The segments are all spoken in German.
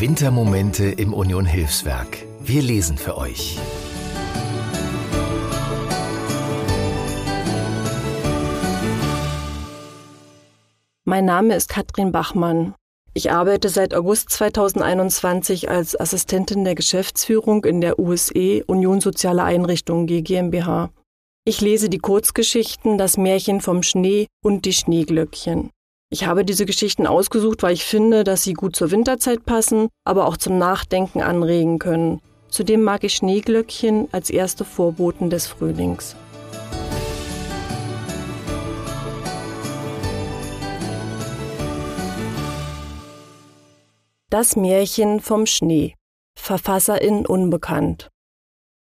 Wintermomente im Union Hilfswerk. Wir lesen für euch. Mein Name ist Katrin Bachmann. Ich arbeite seit August 2021 als Assistentin der Geschäftsführung in der USE Union Soziale Einrichtungen GmbH. Ich lese die Kurzgeschichten Das Märchen vom Schnee und die Schneeglöckchen. Ich habe diese Geschichten ausgesucht, weil ich finde, dass sie gut zur Winterzeit passen, aber auch zum Nachdenken anregen können. Zudem mag ich Schneeglöckchen als erste Vorboten des Frühlings. Das Märchen vom Schnee. Verfasserin unbekannt.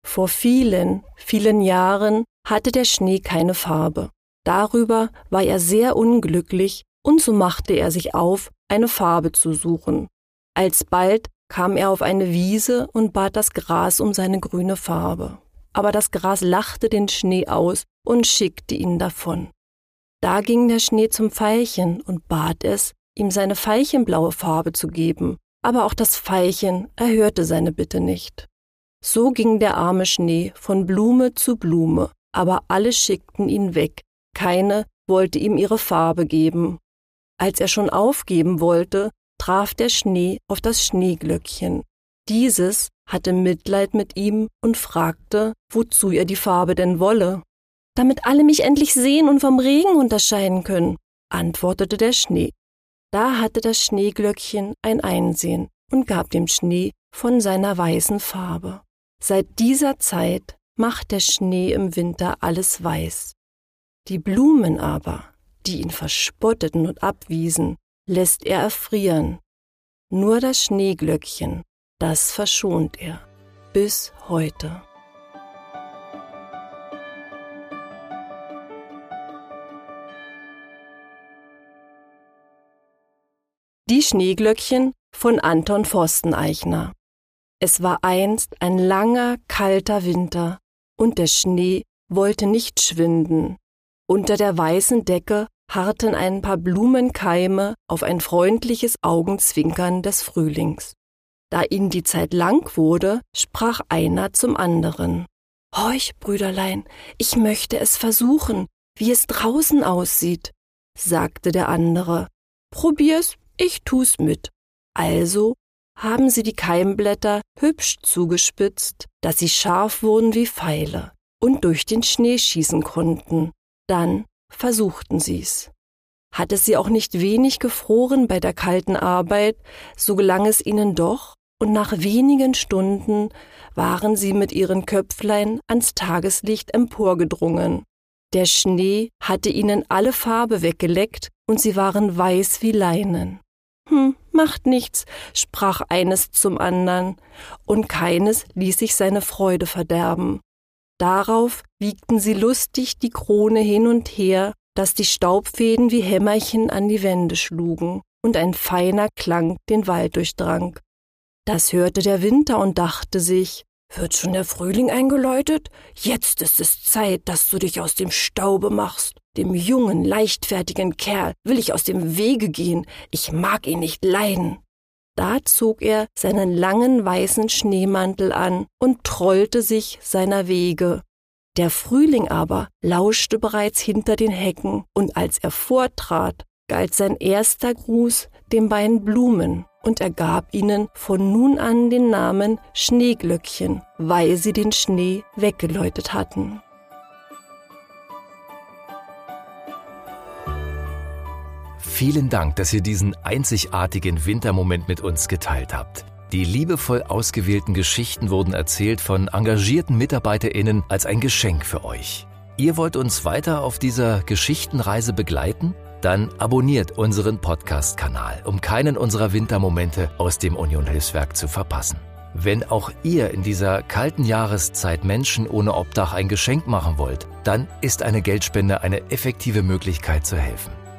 Vor vielen, vielen Jahren hatte der Schnee keine Farbe. Darüber war er sehr unglücklich und so machte er sich auf, eine Farbe zu suchen. Alsbald kam er auf eine Wiese und bat das Gras um seine grüne Farbe. Aber das Gras lachte den Schnee aus und schickte ihn davon. Da ging der Schnee zum Veilchen und bat es, ihm seine veilchenblaue Farbe zu geben, aber auch das Veilchen erhörte seine Bitte nicht. So ging der arme Schnee von Blume zu Blume, aber alle schickten ihn weg, keine wollte ihm ihre Farbe geben, als er schon aufgeben wollte, traf der Schnee auf das Schneeglöckchen. Dieses hatte Mitleid mit ihm und fragte, wozu er die Farbe denn wolle. Damit alle mich endlich sehen und vom Regen unterscheiden können, antwortete der Schnee. Da hatte das Schneeglöckchen ein Einsehen und gab dem Schnee von seiner weißen Farbe. Seit dieser Zeit macht der Schnee im Winter alles weiß. Die Blumen aber, die ihn verspotteten und abwiesen, lässt er erfrieren. Nur das Schneeglöckchen, das verschont er bis heute. Die Schneeglöckchen von Anton Forsteneichner. Es war einst ein langer, kalter Winter, und der Schnee wollte nicht schwinden. Unter der weißen Decke harrten ein paar Blumenkeime auf ein freundliches Augenzwinkern des Frühlings. Da ihnen die Zeit lang wurde, sprach einer zum anderen. Horch, Brüderlein, ich möchte es versuchen, wie es draußen aussieht, sagte der andere. Probier's, ich tu's mit. Also haben sie die Keimblätter hübsch zugespitzt, dass sie scharf wurden wie Pfeile und durch den Schnee schießen konnten. Dann versuchten sie's. Hat es sie auch nicht wenig gefroren bei der kalten Arbeit, so gelang es ihnen doch, und nach wenigen Stunden waren sie mit ihren Köpflein ans Tageslicht emporgedrungen. Der Schnee hatte ihnen alle Farbe weggeleckt, und sie waren weiß wie Leinen. Hm, macht nichts, sprach eines zum andern, und keines ließ sich seine Freude verderben. Darauf wiegten sie lustig die Krone hin und her, dass die Staubfäden wie Hämmerchen an die Wände schlugen und ein feiner Klang den Wald durchdrang. Das hörte der Winter und dachte sich, wird schon der Frühling eingeläutet? Jetzt ist es Zeit, dass du dich aus dem Staube machst. Dem jungen, leichtfertigen Kerl will ich aus dem Wege gehen. Ich mag ihn nicht leiden. Da zog er seinen langen weißen Schneemantel an und trollte sich seiner Wege. Der Frühling aber lauschte bereits hinter den Hecken, und als er vortrat, galt sein erster Gruß den beiden Blumen, und er gab ihnen von nun an den Namen Schneeglöckchen, weil sie den Schnee weggeläutet hatten. Vielen Dank, dass ihr diesen einzigartigen Wintermoment mit uns geteilt habt. Die liebevoll ausgewählten Geschichten wurden erzählt von engagierten MitarbeiterInnen als ein Geschenk für euch. Ihr wollt uns weiter auf dieser Geschichtenreise begleiten? Dann abonniert unseren Podcast-Kanal, um keinen unserer Wintermomente aus dem Union Hilfswerk zu verpassen. Wenn auch ihr in dieser kalten Jahreszeit Menschen ohne Obdach ein Geschenk machen wollt, dann ist eine Geldspende eine effektive Möglichkeit zu helfen.